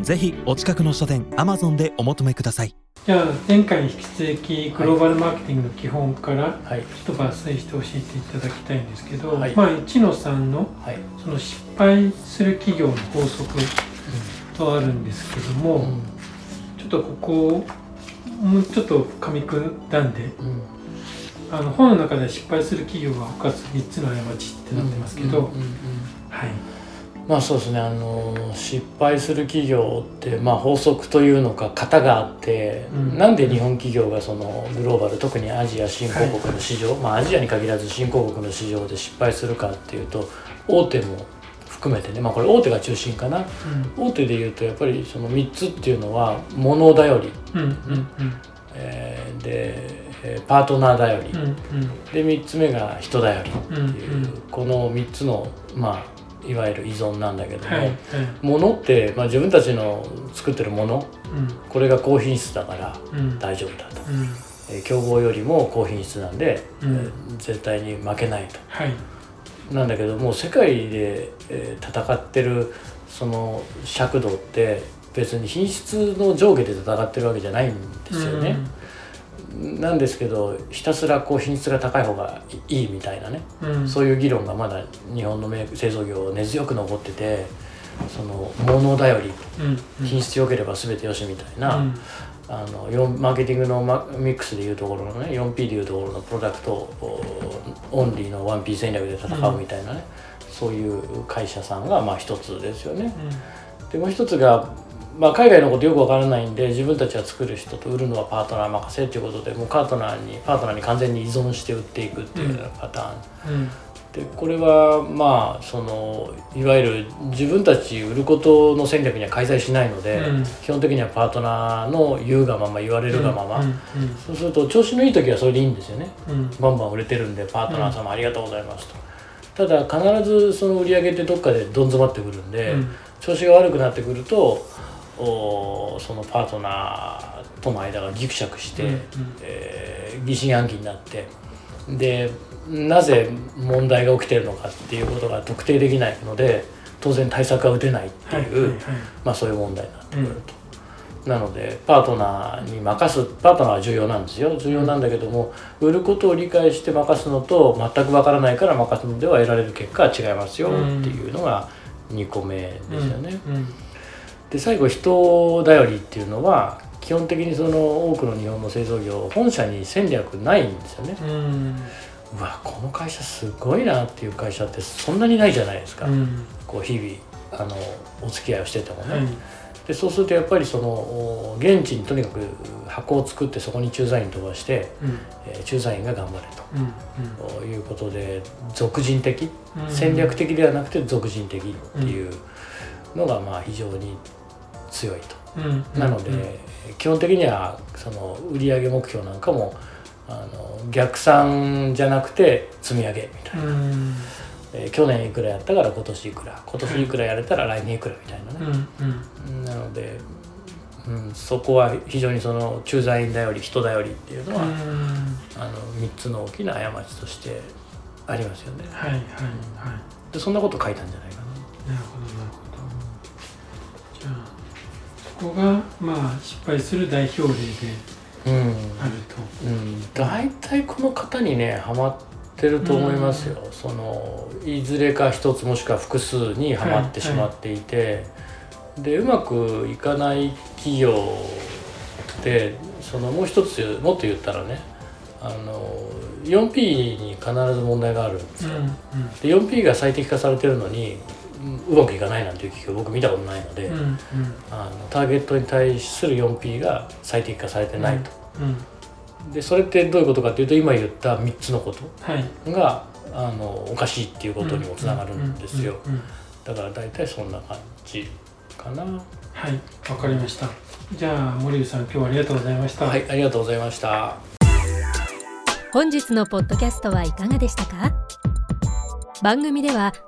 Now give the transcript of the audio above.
ぜひお近くの書店アマゾンでお求めください。じゃあ前回に引き続きグローバルマーケティングの基本からはい。ちょっと抜粋して教えていただきたいんですけど、はい。まあ1の3のはい、その失敗する企業の法則とあるんですけども、うん。ちょっとここをもうちょっと噛み砕んでうん。あの本の中で失敗する企業が他3つの過ちってなってますけど、はい、まあそうですねあの失敗する企業って、まあ、法則というのか型があって、うん。なんで日本企業がそのグローバル特にアジア新興国の市場、まあアジアに限らず新興国の市場で失敗するかっていうと大手も含めてねまあこれ大手が中心かな。大手でいうとやっぱりその3つっていうのは物頼り、うんうんうん。えーでえーパートナー頼り、うんうん。で3つ目が人頼りっていう、うんうん。この3つのまあいわゆる依存なんだけども、はいはい。物って、まあ、自分たちの作ってるものうん。これが高品質だからうん。大丈夫だと、うん。えー競合よりも高品質なんで、うん。えー絶対に負けないと。はい。なんだけどもう世界で、えー戦ってるその尺度って別に品質の上下で戦ってるわけじゃないんですよね、なんですけどひたすらこう品質が高い方がいいみたいなね、うん。うんそういう議論がまだ日本の製造業根強く残っててその物頼りうん。うん品質良ければ全てよしみたいな、うん。あの4マーケティングのマミックスでいうところのね 4P でいうところのプロダクトおオンリーの 1P 戦略で戦うみたいなね、そういう会社さんがまあ一つですよね。でもう一つが、まあ、海外のことよくわからないんで自分たちが作る人と売るのはパートナー任せっていうことでもうパートナーにパートナーに完全に依存して売っていくっていうようなパターン、うん。でこれはまあそのいわゆる自分たち売ることの戦略には介在しないので、うん。基本的にはパートナーの言うがまま言われるがまま、うん。そうすると調子のいい時はそれでいいんですよね。うん。バンバン売れてるんでパートナー様ありがとうございますと、ただ必ずその売り上げってどっかでどん詰まってくるんで、うん。調子が悪くなってくるとおそのパートナーとの間がギクシャクして、うんうん。えー疑心暗鬼になってでなぜ問題が起きてるのかっていうことが特定できないので当然対策が打てないっていう、はいはいはい。まあ、そういう問題になってくると。なのでパートナーに任すパートナーは重要なんですよ。重要なんだけども売ることを理解して任すのと全くわからないから任すのでは得られる結果は違いますよっていうのが2個目ですよね。うんで最後人頼りっていうのは基本的にその多くの日本の製造業本社に戦略ないんですよね。うわこの会社すごいなっていう会社ってそんなにないじゃないですか、うん。こう日々あのお付き合いをしててもね。はい。でそうするとやっぱりそのお現地にとにかく箱を作ってそこに駐在員飛ばして、うん。えー駐在員が頑張れうんということで俗人的。うん。戦略的ではなくて俗人的っていうのがまあ非常に強いと。うん。なので、基本的にはその売上目標なんかもあの逆算じゃなくて積み上げみたいな、うん。えー去年いくらやったから今年いくら。今年いくらやれたら来年いくらみたいなね、うん。うん。なので、うん、そこは非常にその駐在員頼り人頼りっていうのは、うん。あの3つの大きな過ちとしてありますよね。はいはいはい。でそんなこと書いたんじゃないかな。なるほどこがまあ失敗する代表例でうん、あると。うん、大体この方にねハマってると思いますよ、そのいずれか一つもしくは複数にはまってしまっていて、でうまくいかない企業ってそのもう一つもっと言ったらねあの 4P に必ず問題があるんですよ、うんで 4P が最適化されてるのにうまくいかないなんていう企業僕見たことないので、うんうん。あのターゲットに対する 4P が最適化されてないと。うんでそれってどういうことかっていうと今言った3つのことはい。があのおかしいっていうことにもつながるんですよ。だから大体そんな感じかな。はいわかりました。じゃあ森口さん今日はありがとうございました。はいありがとうございました。本日のポッドキャストはいかがでしたか？番組では